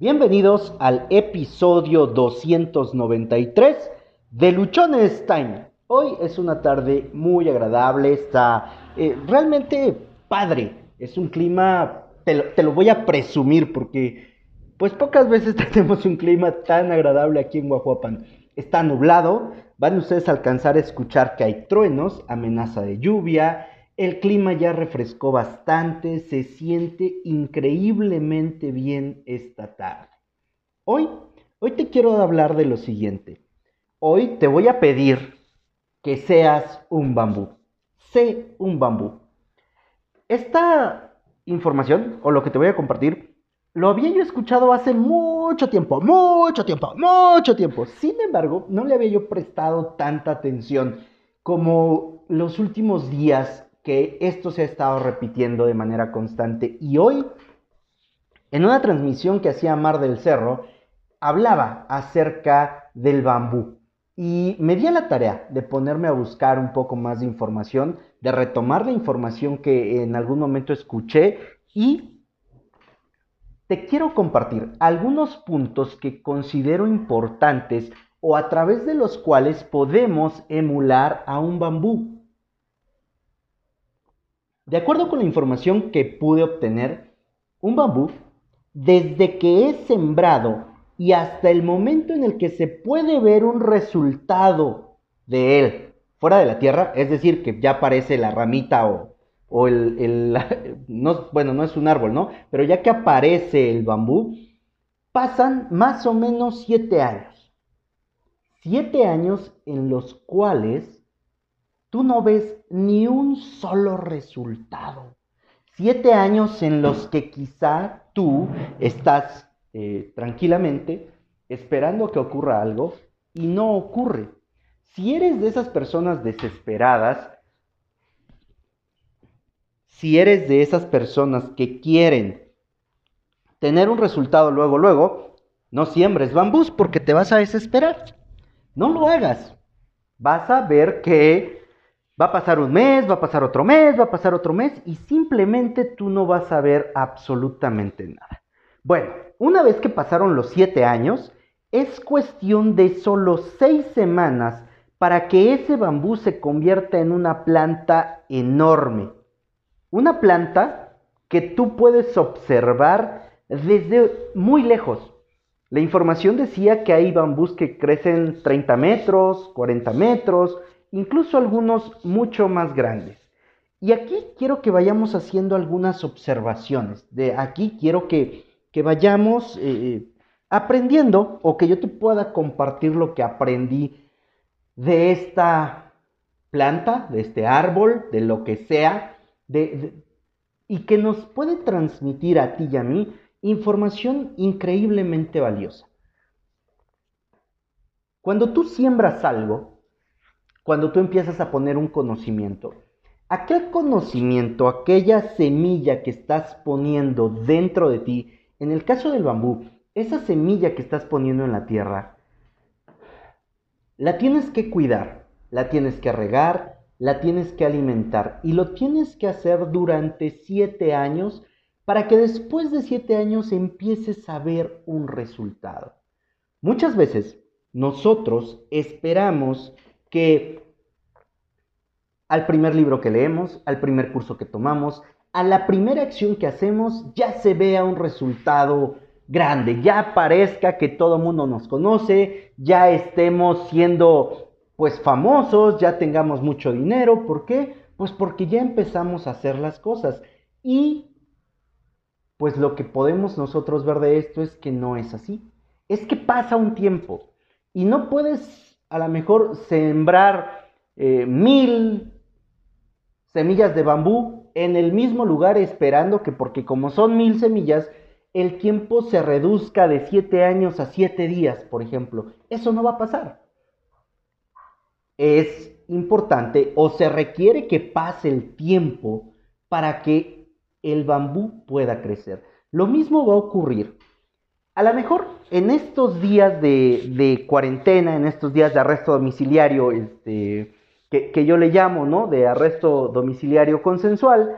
Bienvenidos al episodio 293 de Luchones Time. Hoy es una tarde muy agradable, está eh, realmente padre. Es un clima, te lo, voy a presumir porque pues pocas veces tenemos un clima tan agradable aquí en Guajuapan. Está nublado, van ustedes a alcanzar a escuchar que hay truenos, amenaza de lluvia, el clima ya refrescó bastante, se siente increíblemente bien esta tarde. Hoy, hoy te quiero hablar de lo siguiente. Hoy te voy a pedir que seas un bambú. Sé un bambú. Esta información, o lo que te voy a compartir, lo había yo escuchado hace mucho tiempo, mucho tiempo, mucho tiempo. Sin embargo, no le había yo prestado tanta atención como los últimos días que esto se ha estado repitiendo de manera constante. Y hoy, en una transmisión que hacía Mar del Cerro, hablaba acerca del bambú. Y me di a la tarea de ponerme a buscar un poco más de información, de retomar la información que en algún momento escuché y te quiero compartir algunos puntos que considero importantes o a través de los cuales podemos emular a un bambú. De acuerdo con la información que pude obtener, un bambú, desde que es sembrado y hasta el momento en el que se puede ver un resultado de él fuera de la tierra, es decir, que ya aparece la ramita o, el, no, bueno, no es un árbol, ¿no? Pero ya que aparece el bambú, pasan más o menos siete años. Siete años en los cuales tú no ves ni un solo resultado. Siete años en los que quizá tú estás eh, tranquilamente esperando que ocurra algo y no ocurre. Si eres de esas personas desesperadas, si eres de esas personas que quieren tener un resultado luego, luego, no siembres bambús porque te vas a desesperar. No lo hagas. Vas a ver que Va a pasar un mes, va a pasar otro mes, va a pasar otro mes y simplemente tú no vas a ver absolutamente nada. Bueno, una vez que pasaron los siete años, es cuestión de solo seis semanas para que ese bambú se convierta en una planta enorme. Una planta que tú puedes observar desde muy lejos. La información decía que hay bambús que crecen 30 metros, 40 metros, incluso algunos mucho más grandes. Y aquí quiero que vayamos haciendo algunas observaciones. De aquí quiero que, vayamos eh, aprendiendo o que yo te pueda compartir lo que aprendí de esta planta, de este árbol, de lo que sea, y que nos puede transmitir a ti y a mí información increíblemente valiosa. Cuando tú siembras algo, cuando tú empiezas a poner un conocimiento, aquel conocimiento, aquella semilla que estás poniendo dentro de ti, en el caso del bambú, esa semilla que estás poniendo en la tierra, la tienes que cuidar, la tienes que regar, la tienes que alimentar y lo tienes que hacer durante siete años para que después de siete años empieces a ver un resultado. Muchas veces nosotros esperamos que al primer libro que leemos, al primer curso que tomamos, a la primera acción que hacemos, ya se vea un resultado grande, ya parezca que todo el mundo nos conoce, ya estemos siendo pues famosos, ya tengamos mucho dinero. ¿Por qué? Pues porque ya empezamos a hacer las cosas. Y pues lo que podemos nosotros ver de esto es que no es así. Es que pasa un tiempo y no puedes a lo mejor sembrar eh, mil semillas de bambú en el mismo lugar esperando que porque como son mil semillas, el tiempo se reduzca de siete años a siete días, por ejemplo. Eso no va a pasar. Es importante o se requiere que pase el tiempo para que el bambú pueda crecer. Lo mismo va a ocurrir a lo mejor en estos días de, cuarentena, en estos días de arresto domiciliario, este, que, yo le llamo, ¿no? De arresto domiciliario consensual,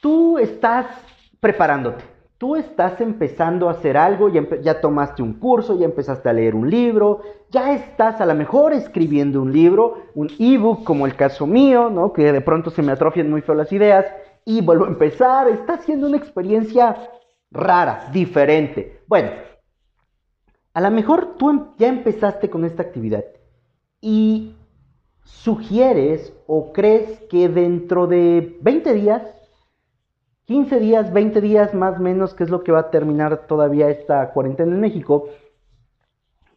tú estás preparándote, tú estás empezando a hacer algo, ya, ya, tomaste un curso, ya empezaste a leer un libro, ya estás a lo mejor escribiendo un libro, un ebook como el caso mío, ¿no? Que de pronto se me atrofian muy feo las ideas y vuelvo a empezar, está siendo una experiencia rara, diferente. Bueno, a lo mejor tú em, ya empezaste con esta actividad y sugieres o crees que dentro de 20 días 15 días, 20 días más o menos, que es lo que va a terminar todavía esta cuarentena en México,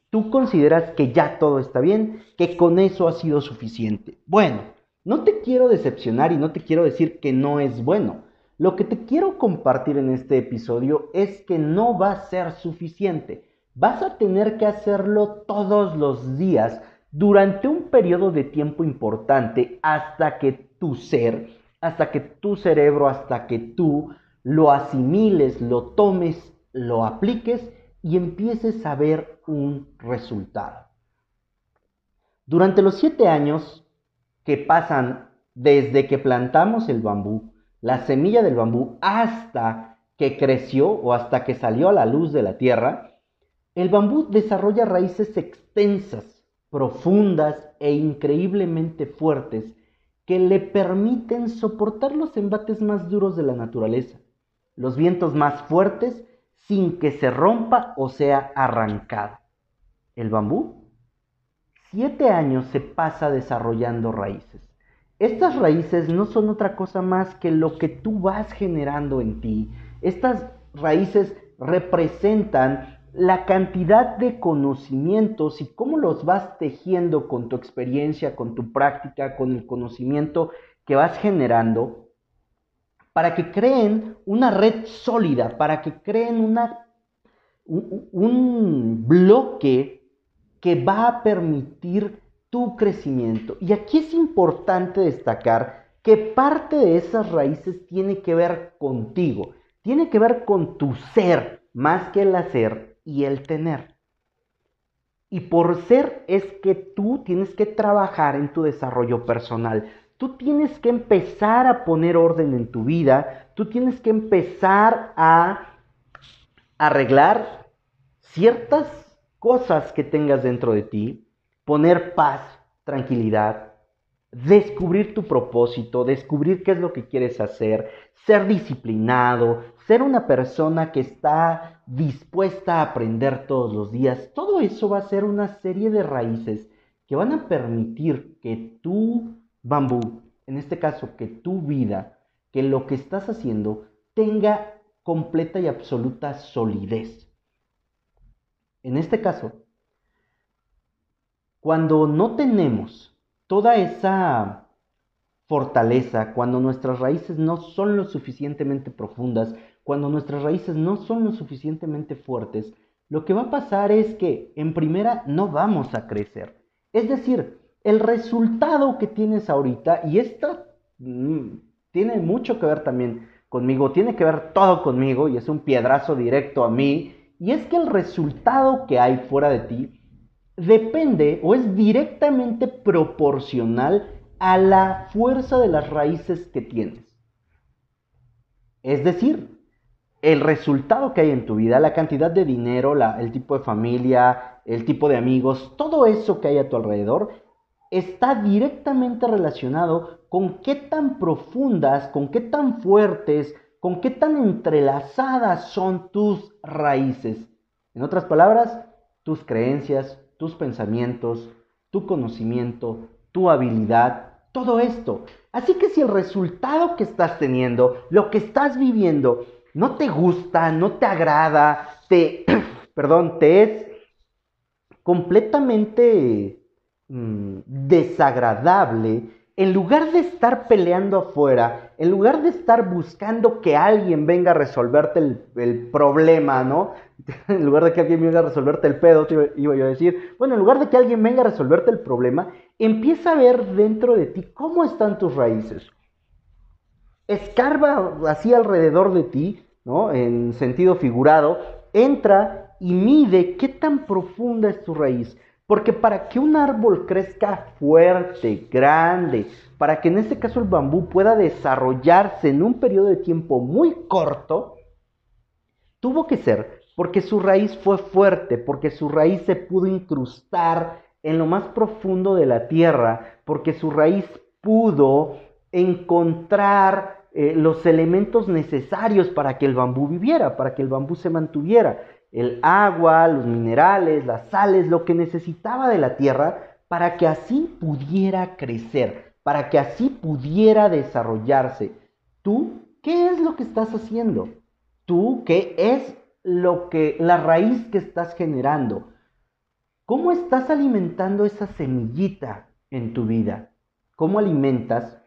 tú consideras que ya todo está bien, que con eso ha sido suficiente. Bueno, no te quiero decepcionar y no te quiero decir que no es bueno. Lo que te quiero compartir en este episodio es que no va a ser suficiente. Vas a tener que hacerlo todos los días durante un periodo de tiempo importante hasta que tu ser hasta que tu cerebro, hasta que tú lo asimiles, lo tomes, lo apliques y empieces a ver un resultado. Durante los siete años que pasan desde que plantamos el bambú, la semilla del bambú, hasta que creció o hasta que salió a la luz de la tierra, el bambú desarrolla raíces extensas, profundas e increíblemente fuertes que le permiten soportar los embates más duros de la naturaleza, los vientos más fuertes sin que se rompa o sea arrancado. El bambú, siete años se pasa desarrollando raíces. Estas raíces no son otra cosa más que lo que tú vas generando en ti. Estas raíces representan la cantidad de conocimientos y cómo los vas tejiendo con tu experiencia, con tu práctica, con el conocimiento que vas generando, para que creen una red sólida, para que creen un bloque que va a permitir tu crecimiento. Y aquí es importante destacar que parte de esas raíces tiene que ver contigo, tiene que ver con tu ser, más que el hacer y el tener. Y por ser es que tú tienes que trabajar en tu desarrollo personal. Tú tienes que empezar a poner orden en tu vida. Tú tienes que empezar a arreglar ciertas cosas que tengas dentro de ti. Poner paz, tranquilidad. Descubrir tu propósito, descubrir qué es lo que quieres hacer, ser disciplinado, ser una persona que está dispuesta a aprender todos los días, todo eso va a ser una serie de raíces que van a permitir que tu bambú, en este caso que tu vida, que lo que estás haciendo tenga completa y absoluta solidez. En este caso, cuando no tenemos toda esa fortaleza, cuando nuestras raíces no son lo suficientemente profundas, cuando nuestras raíces no son lo suficientemente fuertes, lo que va a pasar es que en primera no vamos a crecer. Es decir, el resultado que tienes ahorita, y esto mm, tiene mucho que ver también conmigo, tiene que ver todo conmigo, y es un piedrazo directo a mí, y es que el resultado que hay fuera de ti depende o es directamente proporcional a la fuerza de las raíces que tienes. Es decir, el resultado que hay en tu vida, la cantidad de dinero, el tipo de familia, el tipo de amigos, todo eso que hay a tu alrededor, está directamente relacionado con qué tan profundas, con qué tan fuertes, con qué tan entrelazadas son tus raíces. En otras palabras, tus creencias, tus pensamientos, tu conocimiento, tu habilidad, todo esto. Así que si el resultado que estás teniendo, lo que estás viviendo, no te gusta, no te agrada, te, perdón, te es completamente mm, desagradable, en lugar de estar peleando afuera, en lugar de estar buscando que alguien venga a resolverte el, problema, ¿no? En lugar de que alguien venga a resolverte el pedo, iba yo a decir, bueno, en lugar de que alguien venga a resolverte el problema, empieza a ver dentro de ti cómo están tus raíces. Escarba así alrededor de ti en sentido figurado, entra y mide qué tan profunda es tu raíz. Porque para que un árbol crezca fuerte, grande, para que en este caso el bambú pueda desarrollarse en un periodo de tiempo muy corto, Tuvo que ser porque su raíz fue fuerte, porque su raíz se pudo incrustar en lo más profundo de la tierra, porque su raíz pudo encontrar eh, los elementos necesarios para que el bambú viviera, para que el bambú se mantuviera. El agua, los minerales, las sales, lo que necesitaba de la tierra para que así pudiera crecer, para que así pudiera desarrollarse. ¿Tú qué es lo que estás haciendo? ¿Tú qué es lo que la raíz que estás generando? ¿Cómo estás alimentando esa semillita en tu vida? ¿Cómo alimentas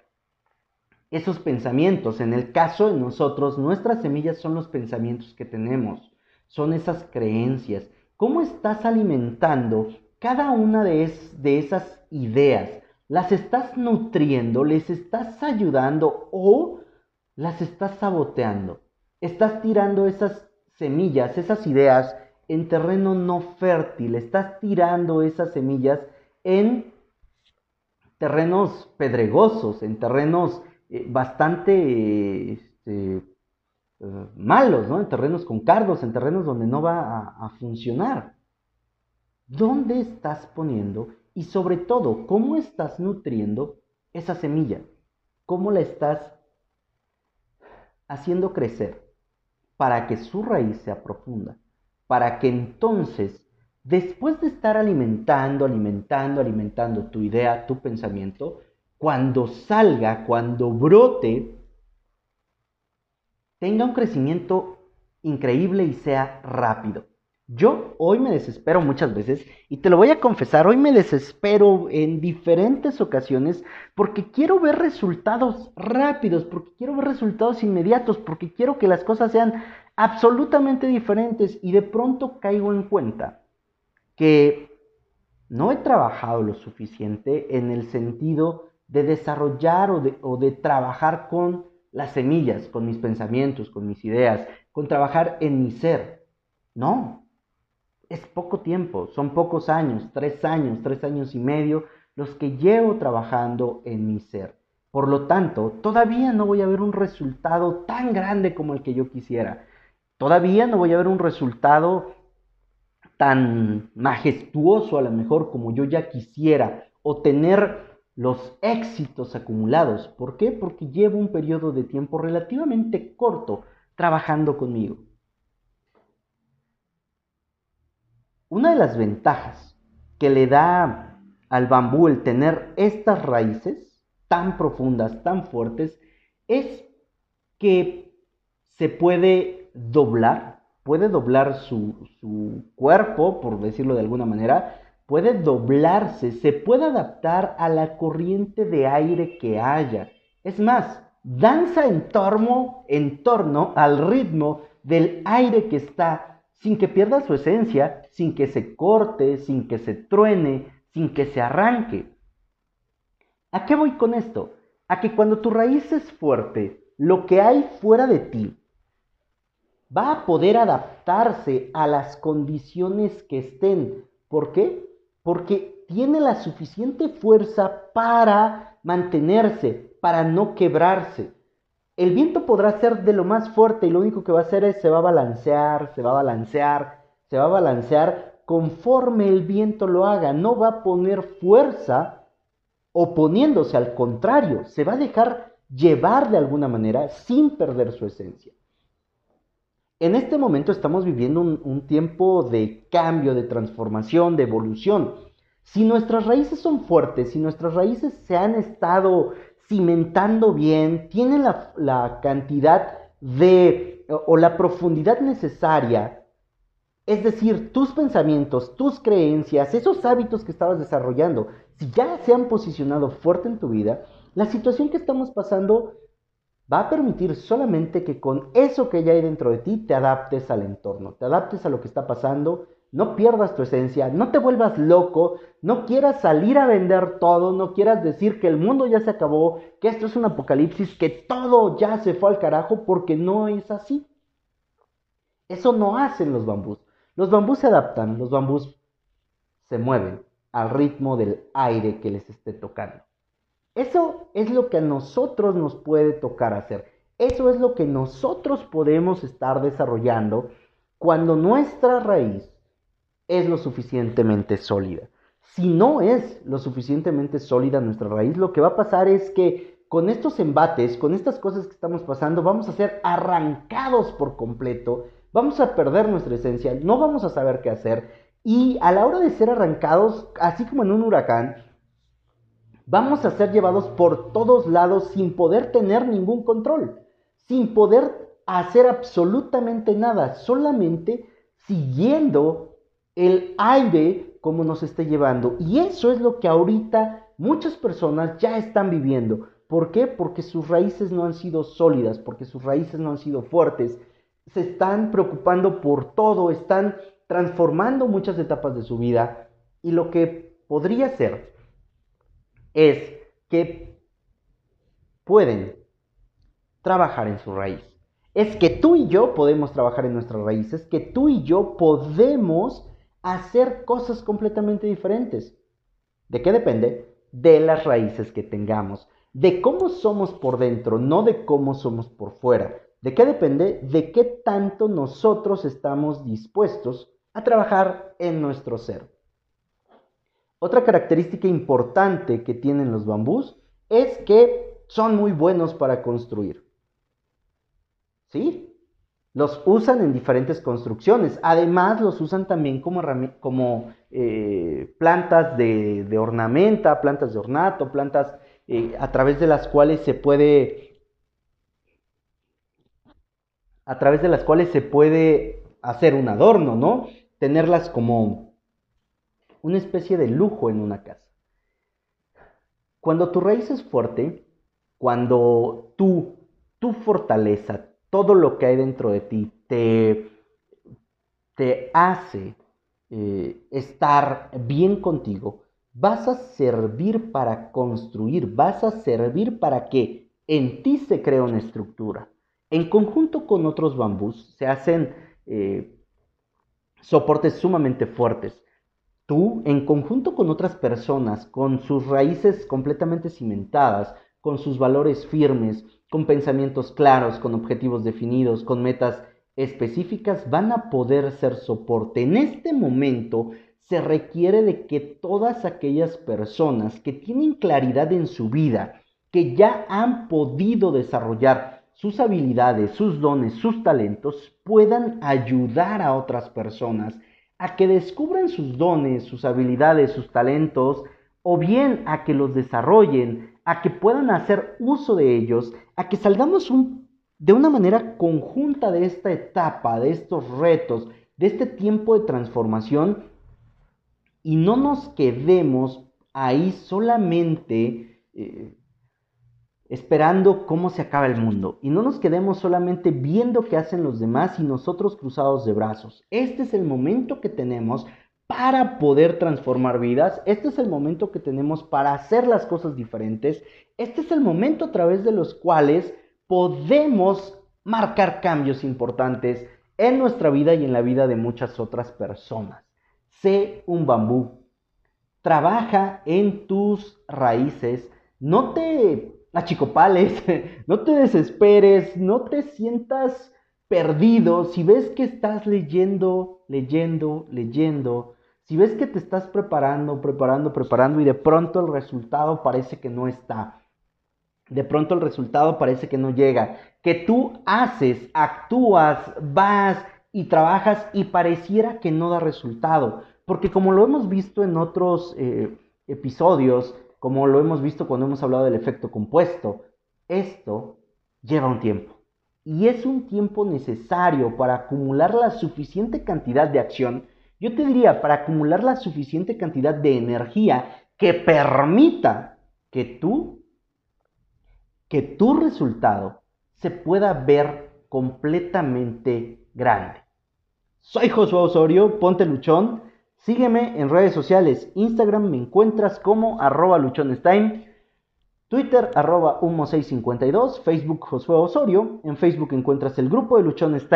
esos pensamientos? En el caso de nosotros, nuestras semillas son los pensamientos que tenemos, son esas creencias. ¿Cómo estás alimentando cada una de, de esas ideas? ¿Las estás nutriendo? ¿Les estás ayudando o las estás saboteando? Estás tirando esas semillas, esas ideas en terreno no fértil, estás tirando esas semillas en terrenos pedregosos, en terrenos eh, bastante este, malos, ¿no? En terrenos con cardos, en terrenos donde no va a funcionar. ¿Dónde estás poniendo y sobre todo cómo estás nutriendo esa semilla? ¿Cómo la estás haciendo crecer para que su raíz sea profunda? para que entonces, después de estar alimentando, alimentando, alimentando tu idea, tu pensamiento, cuando salga, cuando brote, tenga un crecimiento increíble y sea rápido. Yo hoy me desespero muchas veces y te lo voy a confesar, hoy me desespero en diferentes ocasiones porque quiero ver resultados rápidos, porque quiero ver resultados inmediatos, porque quiero que las cosas sean absolutamente diferentes y de pronto caigo en cuenta que no he trabajado lo suficiente en el sentido de desarrollar o de, o de trabajar con las semillas, con mis pensamientos, con mis ideas, con trabajar en mi ser. No, es poco tiempo, son pocos años, tres años, tres años y medio los que llevo trabajando en mi ser. Por lo tanto, todavía no voy a ver un resultado tan grande como el que yo quisiera. Todavía no voy a ver un resultado tan majestuoso a lo mejor como yo ya quisiera o tener los éxitos acumulados. ¿Por qué? Porque llevo un periodo de tiempo relativamente corto trabajando conmigo. Una de las ventajas que le da al bambú el tener estas raíces tan profundas, tan fuertes, es que se puede doblar, puede doblar su, cuerpo, por decirlo de alguna manera, puede doblarse, se puede adaptar a la corriente de aire que haya. Es más, danza en torno, en torno al ritmo del aire que está, sin que pierda su esencia, sin que se corte, sin que se truene, sin que se arranque. ¿A qué voy con esto? A que cuando tu raíz es fuerte, lo que hay fuera de ti va a poder adaptarse a las condiciones que estén. ¿Por qué? Porque tiene la suficiente fuerza para mantenerse, para no quebrarse. El viento podrá ser de lo más fuerte y lo único que va a hacer es se va a balancear, se va a balancear, se va a balancear conforme el viento lo haga. No va a poner fuerza oponiéndose, al contrario, se va a dejar llevar de alguna manera sin perder su esencia. En este momento estamos viviendo un, tiempo de cambio, de transformación, de evolución. Si nuestras raíces son fuertes, si nuestras raíces se han estado cimentando bien, tienen la, cantidad de o la profundidad necesaria, es decir, tus pensamientos, tus creencias, esos hábitos que estabas desarrollando, si ya se han posicionado fuerte en tu vida, la situación que estamos pasando va a permitir solamente que con eso que ya hay dentro de ti te adaptes al entorno, te adaptes a lo que está pasando, no pierdas tu esencia, no te vuelvas loco, no quieras salir a vender todo, no quieras decir que el mundo ya se acabó, que esto es un apocalipsis, que todo ya se fue al carajo, porque no es así. Eso no hacen los bambús. Los bambús se adaptan, los bambús se mueven al ritmo del aire que les esté tocando. Eso es lo que a nosotros nos puede tocar hacer. Eso es lo que nosotros podemos estar desarrollando cuando nuestra raíz es lo suficientemente sólida. Si no es lo suficientemente sólida nuestra raíz, lo que va a pasar es que con estos embates, con estas cosas que estamos pasando, vamos a ser arrancados por completo, vamos a perder nuestra esencia, no vamos a saber qué hacer y a la hora de ser arrancados, así como en un huracán, vamos a ser llevados por todos lados sin poder tener ningún control sin poder hacer absolutamente nada, solamente siguiendo el aire como nos esté llevando. Y eso es lo que ahorita muchas personas ya están viviendo. ¿Por qué? Porque sus raíces no han sido sólidas, porque sus raíces no han sido fuertes. Se están preocupando por todo, están transformando muchas etapas de su vida. Y lo que podría ser es que pueden trabajar en su raíz. Es que tú y yo podemos trabajar en nuestras raíces, que tú y yo podemos hacer cosas completamente diferentes. ¿De qué depende? De las raíces que tengamos, de cómo somos por dentro, no de cómo somos por fuera. ¿De qué depende? De qué tanto nosotros estamos dispuestos a trabajar en nuestro ser. Otra característica importante que tienen los bambús es que son muy buenos para construir. ¿sí? Los usan en diferentes construcciones. Además, los usan también como, como eh, plantas de, ornamenta, plantas de ornato, plantas eh, a través de las cuales se puede, a través de las cuales se puede hacer un adorno, ¿no? Tenerlas como una especie de lujo en una casa. Cuando tu raíz es fuerte, cuando tú, tu fortaleza, todo lo que hay dentro de ti te, te hace eh, estar bien contigo, vas a servir para construir, vas a servir para que en ti se crea una estructura. En conjunto con otros bambús se hacen eh, soportes sumamente fuertes. Tú, en conjunto con otras personas, con sus raíces completamente cimentadas, con sus valores firmes, con pensamientos claros, con objetivos definidos, con metas específicas, van a poder ser soporte. En este momento se requiere de que todas aquellas personas que tienen claridad en su vida, que ya han podido desarrollar sus habilidades, sus dones, sus talentos, puedan ayudar a otras personas a que descubran sus dones, sus habilidades, sus talentos, o bien a que los desarrollen, a que puedan hacer uso de ellos, a que salgamos de una manera conjunta de esta etapa, de estos retos, de este tiempo de transformación y no nos quedemos ahí solamente eh, esperando cómo se acaba el mundo y no nos quedemos solamente viendo qué hacen los demás y nosotros cruzados de brazos. Este es el momento que tenemos para poder transformar vidas. Este es el momento que tenemos para hacer las cosas diferentes. Este es el momento a través de los cuales podemos marcar cambios importantes en nuestra vida y en la vida de muchas otras personas. Sé un bambú. Trabaja en tus raíces. No te achicopales, no te desesperes, no te sientas perdido. Si ves que estás leyendo, leyendo, leyendo si ves que te estás preparando, preparando, preparando y de pronto el resultado parece que no está, de pronto el resultado parece que no llega, que tú haces, actúas, vas y trabajas y pareciera que no da resultado, porque como lo hemos visto en otros eh, episodios, como lo hemos visto cuando hemos hablado del efecto compuesto, esto lleva un tiempo. Y es un tiempo necesario para acumular la suficiente cantidad de acción yo te diría, para acumular la suficiente cantidad de energía que permita que tú, que tu resultado se pueda ver completamente grande. Soy Josué Osorio, ponte luchón. Sígueme en redes sociales. Instagram me encuentras como arroba luchonestime. Twitter arroba humo652. Facebook Josué Osorio. En Facebook encuentras el grupo de Luchones.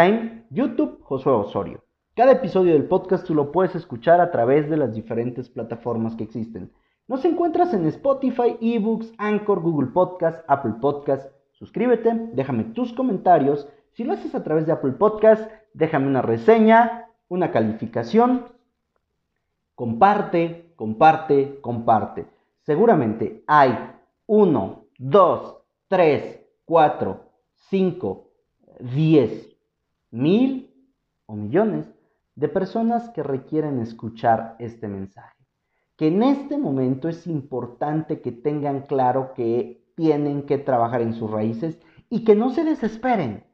YouTube Josué Osorio. Cada episodio del podcast tú lo puedes escuchar a través de las diferentes plataformas que existen. Nos encuentras en Spotify, eBooks, Anchor, Google Podcast, Apple Podcast, suscríbete, déjame tus comentarios. Si lo haces a través de Apple Podcast, déjame una reseña, una calificación. Comparte, comparte, comparte. Seguramente hay uno, dos, tres, cuatro, cinco, diez, mil o millones de personas que requieren escuchar este mensaje. Que en este momento es importante que tengan claro que tienen que trabajar en sus raíces y que no se desesperen,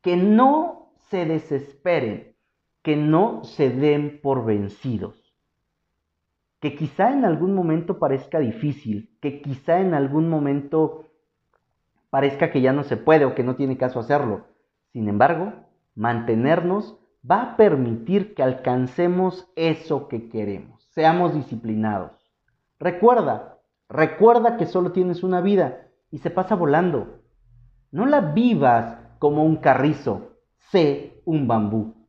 que no se desesperen, que no se den por vencidos. Que quizá en algún momento parezca difícil, que quizá en algún momento parezca que ya no se puede o que no tiene caso hacerlo. Sin embargo, mantenernos va a permitir que alcancemos eso que queremos. Seamos disciplinados. Recuerda, recuerda que solo tienes una vida y se pasa volando. No la vivas como un carrizo, sé un bambú.